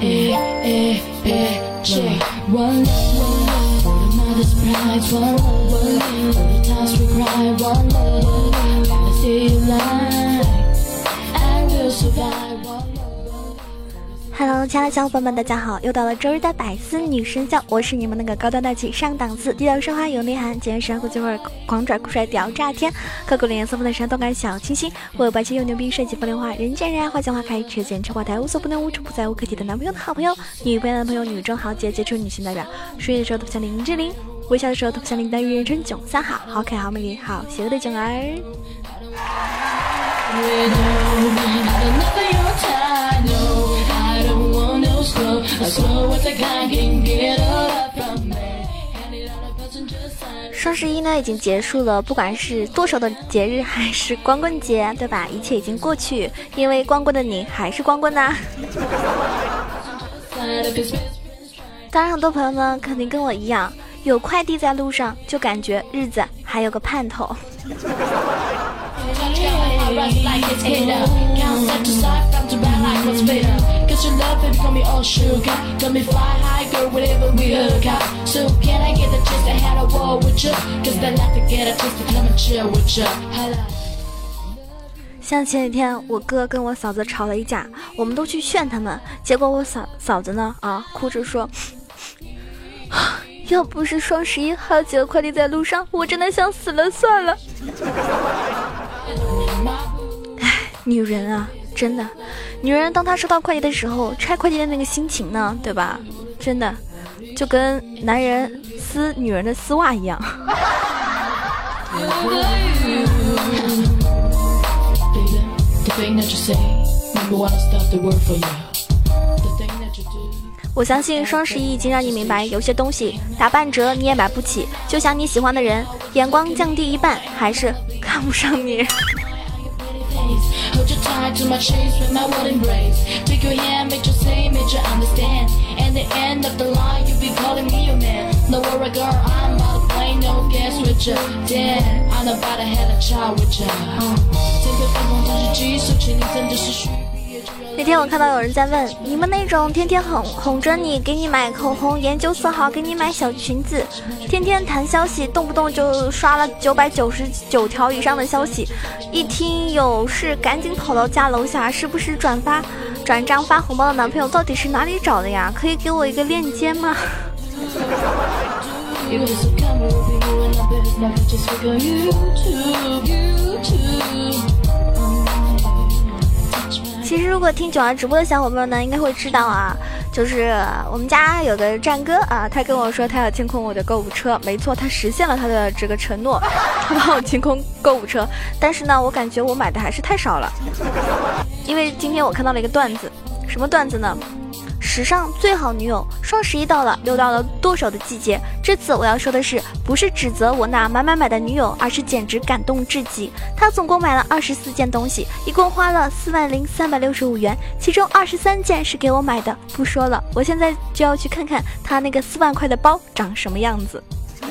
eh, eh, eh, One love, one love, for the mother's pride One. Love, one love, for the times we cry One. love 亲爱的小伙伴们，大家好！又到了周日的百思女神秀，我是你们那个高端大气上档次、低调奢华有内涵、简约时尚国际范儿、狂拽酷帅屌炸天、刻苦脸颜色不的山动感小清新、我有白气又牛逼、帅气风流话、人见人爱、花见花开、车见车爆胎、无所不能、无处不在、无可替的男朋友的好朋友、女朋友的朋友、女中豪杰、杰出女性代表、睡的时候特别像林志玲，微笑的时候特别像林黛玉、人称囧三好、好可爱、好美丽、好邪恶的囧儿。双十一呢已经结束了，不管是剁手的节日还是光棍节，对吧？一切已经过去，因为光棍的你还是光棍呐。当然，很多朋友们肯定跟我一样，有快递在路上就感觉日子还有个盼头。像前几天我哥跟我嫂子吵了一架，我们都去劝他们，结果我嫂嫂子呢啊哭着说，要不是双十一还有几个快递在路上，我真的想死了算了。唉，女人啊，真的，女人当她收到快递的时候，拆快递的那个心情呢，对吧？真的，就跟男人撕女人的丝袜一样。我相信双十一已经让你明白，有些东西打半折你也买不起。就像你喜欢的人，眼光降低一半，还是看不上你。Hold your tight to my chest with my wooden embrace. Take your hand, make you say, make you understand. At the end of the line, you be calling me your man. No worry, girl, I'm about to play no games with you. Damn, I'm about to have a child with you. 那天我看到有人在问，你们那种天天哄哄着你，给你买口红、研究色号，给你买小裙子，天天谈消息，动不动就刷了九百九十九条以上的消息，一听有事赶紧跑到家楼下，时不时转发、转账发红包的男朋友到底是哪里找的呀？可以给我一个链接吗？其实，如果听九儿直播的小伙伴呢，应该会知道啊，就是我们家有个战哥啊，他跟我说他要清空我的购物车，没错，他实现了他的这个承诺，他帮我清空购物车。但是呢，我感觉我买的还是太少了，因为今天我看到了一个段子，什么段子呢？史上最好女友，双十一到了，又到了剁手的季节。这次我要说的是，不是指责我那买买买的女友，而是简直感动至极。她总共买了二十四件东西，一共花了四万零三百六十五元，其中二十三件是给我买的。不说了，我现在就要去看看她那个四万块的包长什么样子。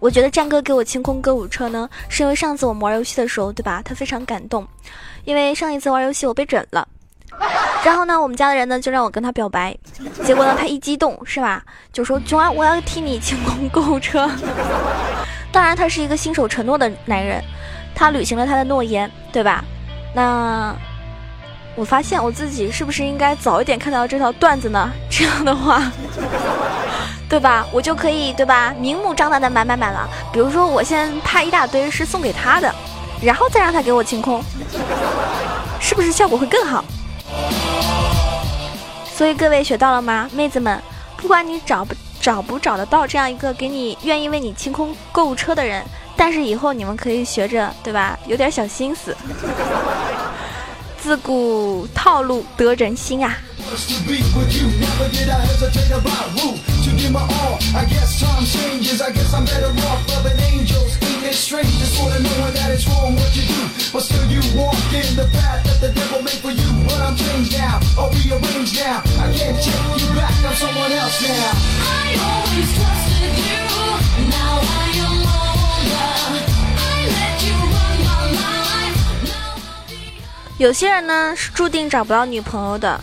我觉得战哥给我清空歌舞车呢，是因为上次我们玩游戏的时候，对吧？他非常感动，因为上一次玩游戏我被整了。然后呢，我们家的人呢就让我跟他表白，结果呢他一激动是吧，就说囧儿我要替你清空购物车。当然他是一个信守承诺的男人，他履行了他的诺言，对吧？那我发现我自己是不是应该早一点看到这条段子呢？这样的话，对吧？我就可以对吧，明目张胆的买买买了。比如说我先拍一大堆是送给他的，然后再让他给我清空，是不是效果会更好？所以各位学到了吗，妹子们？不管你找不找不找得到这样一个给你愿意为你清空购物车的人，但是以后你们可以学着，对吧？有点小心思，自古套路得人心啊。有些人呢是注定找不到女朋友的，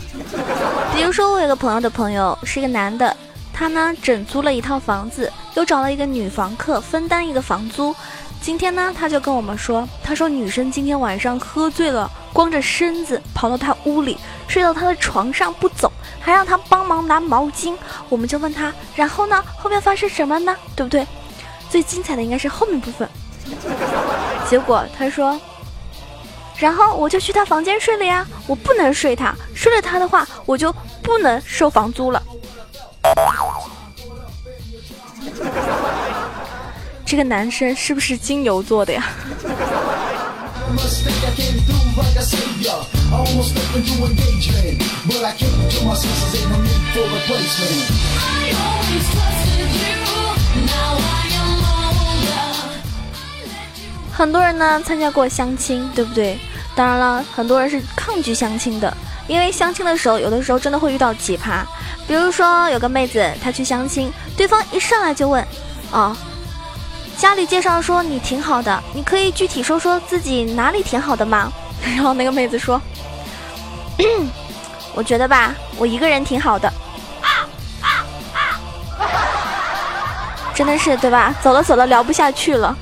比如说我有个朋友的朋友是一个男的，他呢整租了一套房子，又找了一个女房客分担一个房租。今天呢他就跟我们说，他说女生今天晚上喝醉了，光着身子跑到他屋里，睡到他的床上不走，还让他帮忙拿毛巾。我们就问他，然后呢后面发生什么呢？对不对？最精彩的应该是后面部分。结果他说。然后我就去他房间睡了呀，我不能睡他，睡了他的话，我就不能收房租了。这个男生是不是金牛座的呀？很多人呢参加过相亲，对不对？当然了，很多人是抗拒相亲的，因为相亲的时候，有的时候真的会遇到奇葩。比如说，有个妹子她去相亲，对方一上来就问：“哦，家里介绍说你挺好的，你可以具体说说自己哪里挺好的吗？” 然后那个妹子说：“ 我觉得吧，我一个人挺好的。”真的是对吧？走了走了，聊不下去了。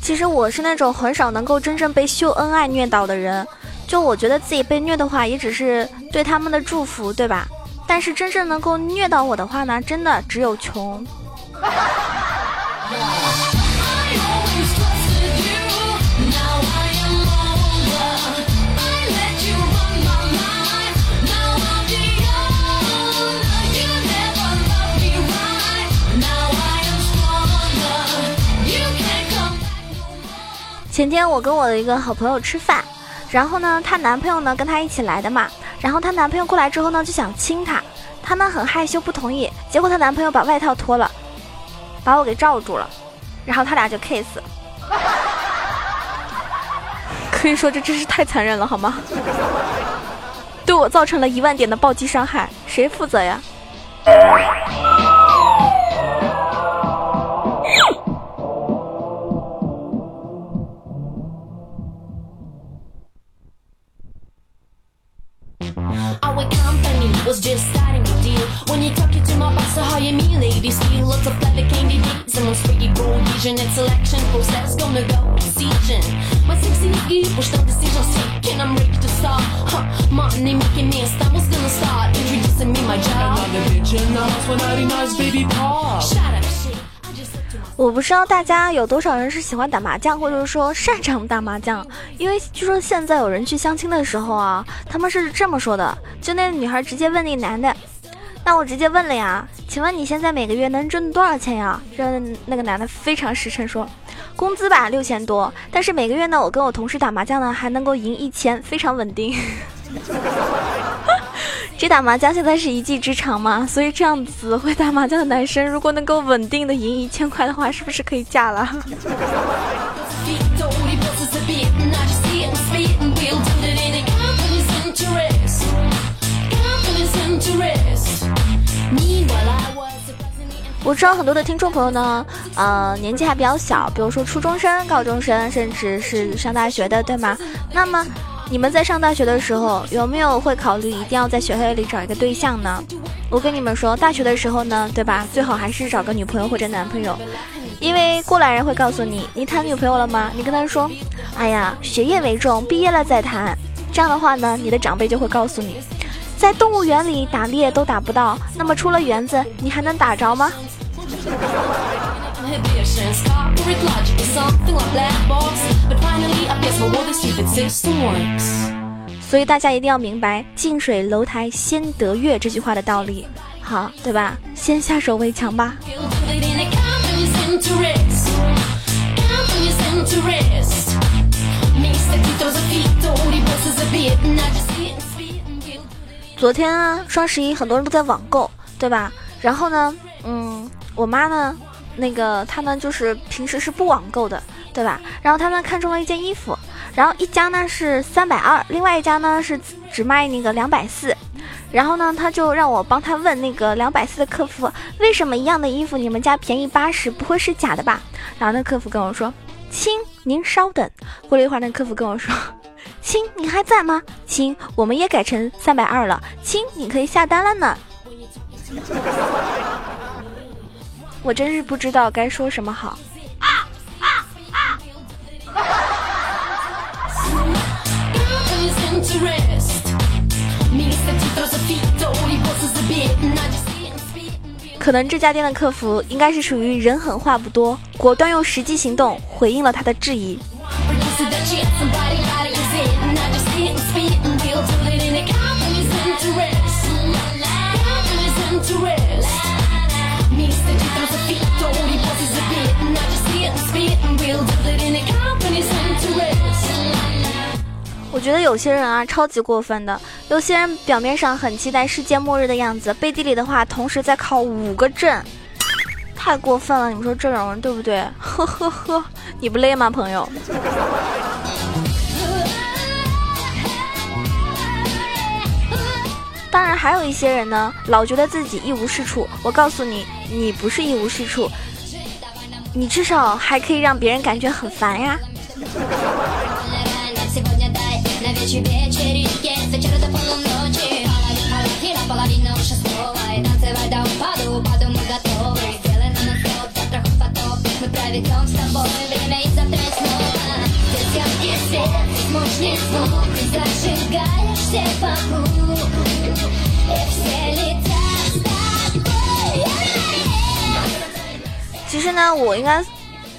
其实我是那种很少能够真正被秀恩爱虐倒的人，就我觉得自己被虐的话，也只是对他们的祝福，对吧？但是真正能够虐到我的话呢，真的只有穷。前天我跟我的一个好朋友吃饭。然后呢，她男朋友呢跟她一起来的嘛。然后她男朋友过来之后呢，就想亲她，她呢很害羞不同意。结果她男朋友把外套脱了，把我给罩住了，然后他俩就 kiss。可以说这真是太残忍了，好吗？对我造成了一万点的暴击伤害，谁负责呀？was just starting to deal. When you talk to my boss, so hire me, ladies. steal lots of leather candy dates and most freaky vision, It's selection process, gonna go decision. My sexy nigga, push down decisions taken. I'm ready to start. Huh, money making me a star. What's gonna start introducing me my job? Another bitch in the house with 99's baby Pop. Shout out. 我不知道大家有多少人是喜欢打麻将，或者说擅长打麻将，因为据说现在有人去相亲的时候啊，他们是这么说的：就那女孩直接问那男的，那我直接问了呀，请问你现在每个月能挣多少钱呀？这那个男的非常实诚说，工资吧六千多，但是每个月呢，我跟我同事打麻将呢还能够赢一千，非常稳定。这打麻将现在是一技之长嘛，所以这样子会打麻将的男生，如果能够稳定的赢一千块的话，是不是可以嫁了？我知道很多的听众朋友呢，呃，年纪还比较小，比如说初中生、高中生，甚至是上大学的，对吗？那么。你们在上大学的时候有没有会考虑一定要在学校里找一个对象呢？我跟你们说，大学的时候呢，对吧？最好还是找个女朋友或者男朋友，因为过来人会告诉你，你谈女朋友了吗？你跟他说，哎呀，学业为重，毕业了再谈。这样的话呢，你的长辈就会告诉你，在动物园里打猎都打不到，那么出了园子，你还能打着吗？所以大家一定要明白“近水楼台先得月”这句话的道理，好，对吧？先下手为强吧。昨天啊，双十一很多人都在网购，对吧？然后呢，嗯，我妈呢，那个他呢，就是平时是不网购的，对吧？然后他们看中了一件衣服。然后一家呢是三百二，另外一家呢是只卖那个两百四，然后呢他就让我帮他问那个两百四的客服，为什么一样的衣服你们家便宜八十，不会是假的吧？然后那客服跟我说，亲，您稍等。过了一会儿，那客服跟我说，亲，你还在吗？亲，我们也改成三百二了，亲，你可以下单了呢。我真是不知道该说什么好。可能这家店的客服应该是属于人狠话不多，果断用实际行动回应了他的质疑。我觉得有些人啊，超级过分的。有些人表面上很期待世界末日的样子，背地里的话，同时在考五个证，太过分了。你们说这种人对不对？呵呵呵，你不累吗，朋友？当然，还有一些人呢，老觉得自己一无是处。我告诉你，你不是一无是处，你至少还可以让别人感觉很烦呀。其实呢，我应该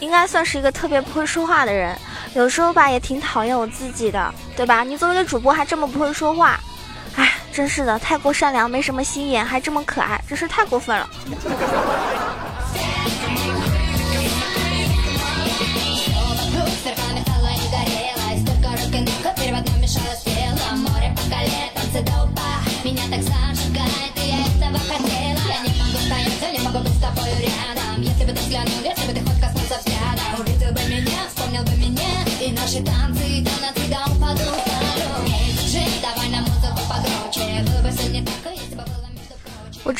应该算是一个特别不会说话的人。有时候吧，也挺讨厌我自己的，对吧？你作为一个主播，还这么不会说话，哎，真是的，太过善良，没什么心眼，还这么可爱，真是太过分了。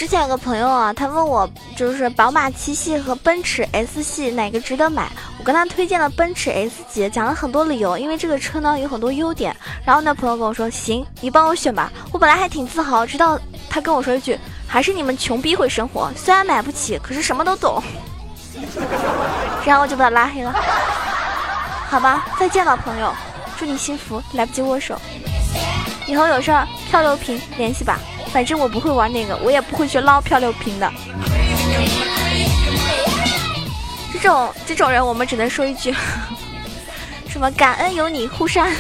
前有个朋友啊，他问我就是宝马七系和奔驰 S 系哪个值得买，我跟他推荐了奔驰 S 级，讲了很多理由，因为这个车呢有很多优点。然后那朋友跟我说，行，你帮我选吧。我本来还挺自豪，直到他跟我说一句，还是你们穷逼会生活，虽然买不起，可是什么都懂。然后我就把他拉黑了。好吧，再见吧，朋友，祝你幸福，来不及握手。以后有事儿漂流瓶联系吧。反正我不会玩那个，我也不会去捞漂流瓶的。这种这种人，我们只能说一句：什么感恩有你护山。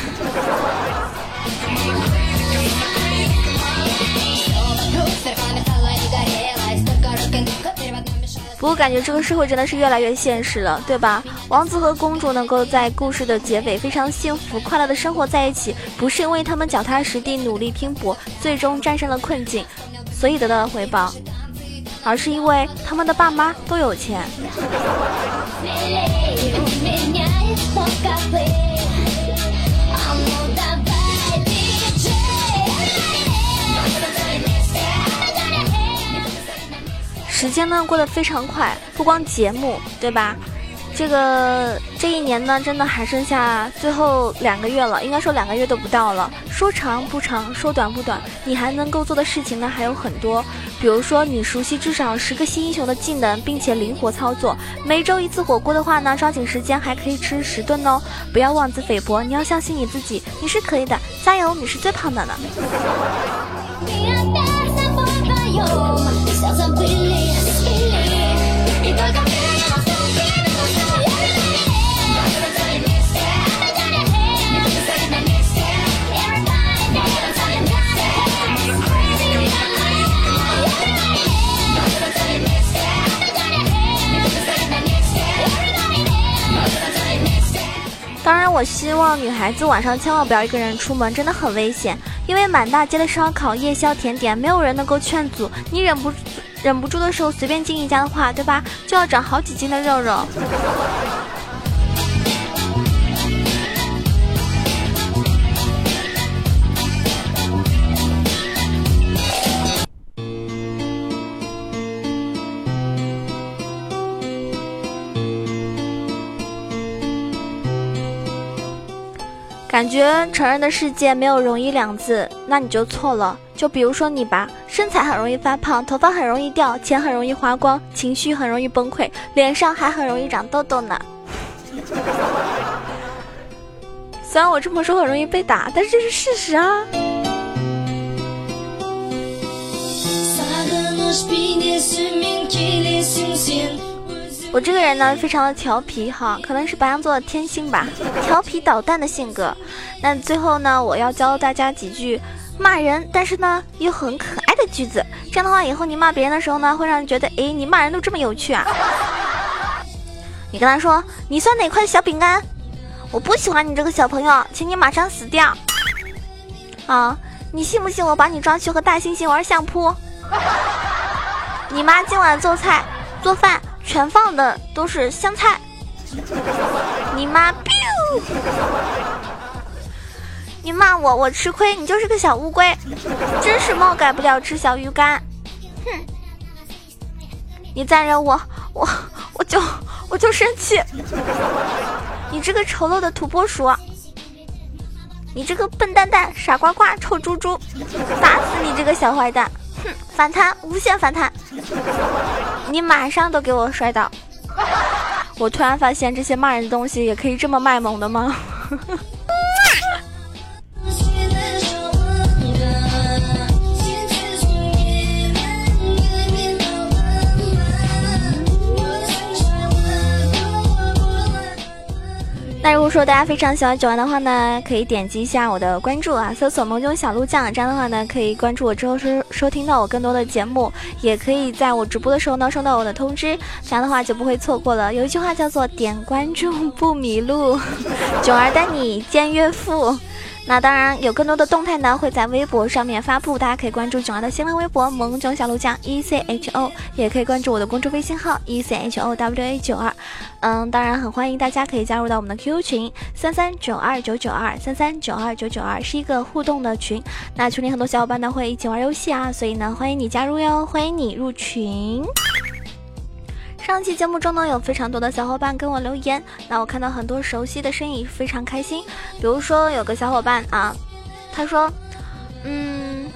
不过感觉这个社会真的是越来越现实了，对吧？王子和公主能够在故事的结尾非常幸福快乐的生活在一起，不是因为他们脚踏实地努力拼搏，最终战胜了困境，所以得到了回报，而是因为他们的爸妈都有钱。时间呢过得非常快，不光节目，对吧？这个这一年呢，真的还剩下最后两个月了，应该说两个月都不到了。说长不长，说短不短，你还能够做的事情呢还有很多。比如说，你熟悉至少十个新英雄的技能，并且灵活操作。每周一次火锅的话呢，抓紧时间还可以吃十顿哦！不要妄自菲薄，你要相信你自己，你是可以的，加油！你是最胖的呢。当然，我希望女孩子晚上千万不要一个人出门，真的很危险。因为满大街的烧烤、夜宵、甜点，没有人能够劝阻你。忍不忍不住的时候，随便进一家的话，对吧？就要长好几斤的肉肉。感觉成人的世界没有容易两字，那你就错了。就比如说你吧，身材很容易发胖，头发很容易掉，钱很容易花光，情绪很容易崩溃，脸上还很容易长痘痘呢。虽然我这么说很容易被打，但是这是事实啊。我这个人呢，非常的调皮哈，可能是白羊座的天性吧，调皮捣蛋的性格。那最后呢，我要教大家几句骂人，但是呢又很可爱的句子。这样的话，以后你骂别人的时候呢，会让人觉得，哎，你骂人都这么有趣啊。你跟他说，你算哪块小饼干？我不喜欢你这个小朋友，请你马上死掉。啊，你信不信我把你抓去和大猩猩玩相扑？你妈今晚做菜做饭。全放的都是香菜，你妈！你骂我，我吃亏，你就是个小乌龟，真是猫改不了吃小鱼干。哼！你再惹我，我我就我就生气。你这个丑陋的土拨鼠，你这个笨蛋蛋、傻瓜瓜、臭猪猪，打死你这个小坏蛋！哼，反弹，无限反弹，你马上都给我摔倒！我突然发现这些骂人的东西也可以这么卖萌的吗？那如果说大家非常喜欢九儿的话呢，可以点击一下我的关注啊，搜索“萌囧小鹿酱”，这样的话呢，可以关注我之后收收听到我更多的节目，也可以在我直播的时候呢收到我的通知，这样的话就不会错过了。有一句话叫做“点关注不迷路”，囧儿带你见岳父。那当然有更多的动态呢，会在微博上面发布，大家可以关注囧儿的新浪微博“萌囧小鹿酱 E C H O”，也可以关注我的公众微信号 “E C H O W A 九二”。嗯，当然很欢迎大家可以加入到我们的 QQ 群三三九二九九二三三九二九九二，是一个互动的群。那群里很多小伙伴呢会一起玩游戏啊，所以呢欢迎你加入哟，欢迎你入群。上期节目中呢，有非常多的小伙伴跟我留言，那我看到很多熟悉的身影，非常开心。比如说有个小伙伴啊，他说：“嗯，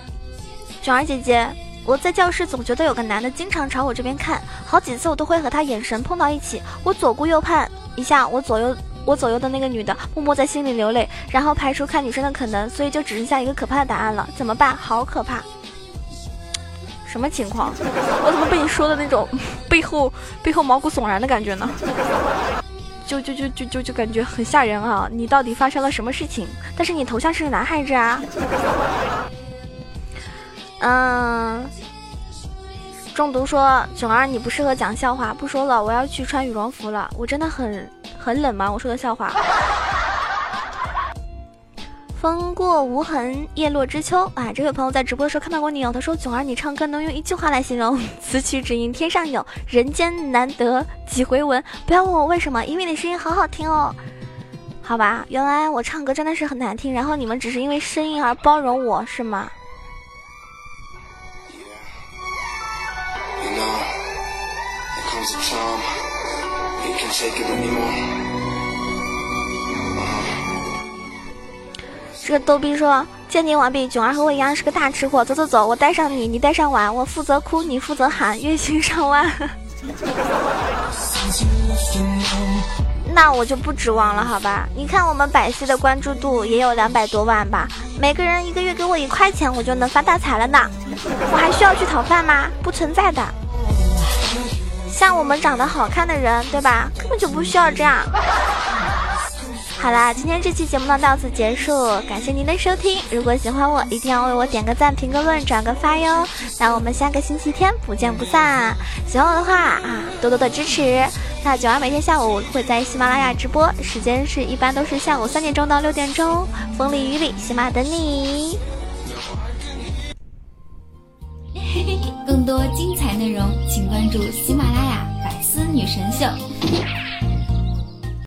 囧儿姐姐，我在教室总觉得有个男的经常朝我这边看，好几次我都会和他眼神碰到一起。我左顾右盼一下，我左右我左右的那个女的默默在心里流泪，然后排除看女生的可能，所以就只剩下一个可怕的答案了。怎么办？好可怕！”什么情况？我怎么被你说的那种背后背后毛骨悚然的感觉呢？就就就就就就感觉很吓人啊！你到底发生了什么事情？但是你头像是个男孩子啊？嗯，中毒说囧儿你不适合讲笑话，不说了，我要去穿羽绒服了。我真的很很冷吗？我说的笑话。风过无痕，叶落知秋。啊，这位朋友在直播的时候看到过你哦。他说：“囧儿，你唱歌能用一句话来形容？此曲只应天上有人间难得几回闻。不要问我为什么，因为你声音好好听哦。好吧，原来我唱歌真的是很难听，然后你们只是因为声音而包容我是吗？yeah？” 这个逗逼说：“鉴定完毕，囧儿和我一样是个大吃货。走走走，我带上你，你带上碗，我负责哭，你负责喊，月薪上万。那我就不指望了，好吧？你看我们百戏的关注度也有两百多万吧？每个人一个月给我一块钱，我就能发大财了呢。我还需要去讨饭吗？不存在的。像我们长得好看的人，对吧？根本就不需要这样。”好啦，今天这期节目呢到此结束，感谢您的收听。如果喜欢我，一定要为我点个赞、评个论、转个发哟。那我们下个星期天不见不散。喜欢我的话啊，多多的支持。那九儿每天下午会在喜马拉雅直播，时间是一般都是下午三点钟到六点钟，风里雨里，喜马等你。更多精彩内容，请关注喜马拉雅百思女神秀。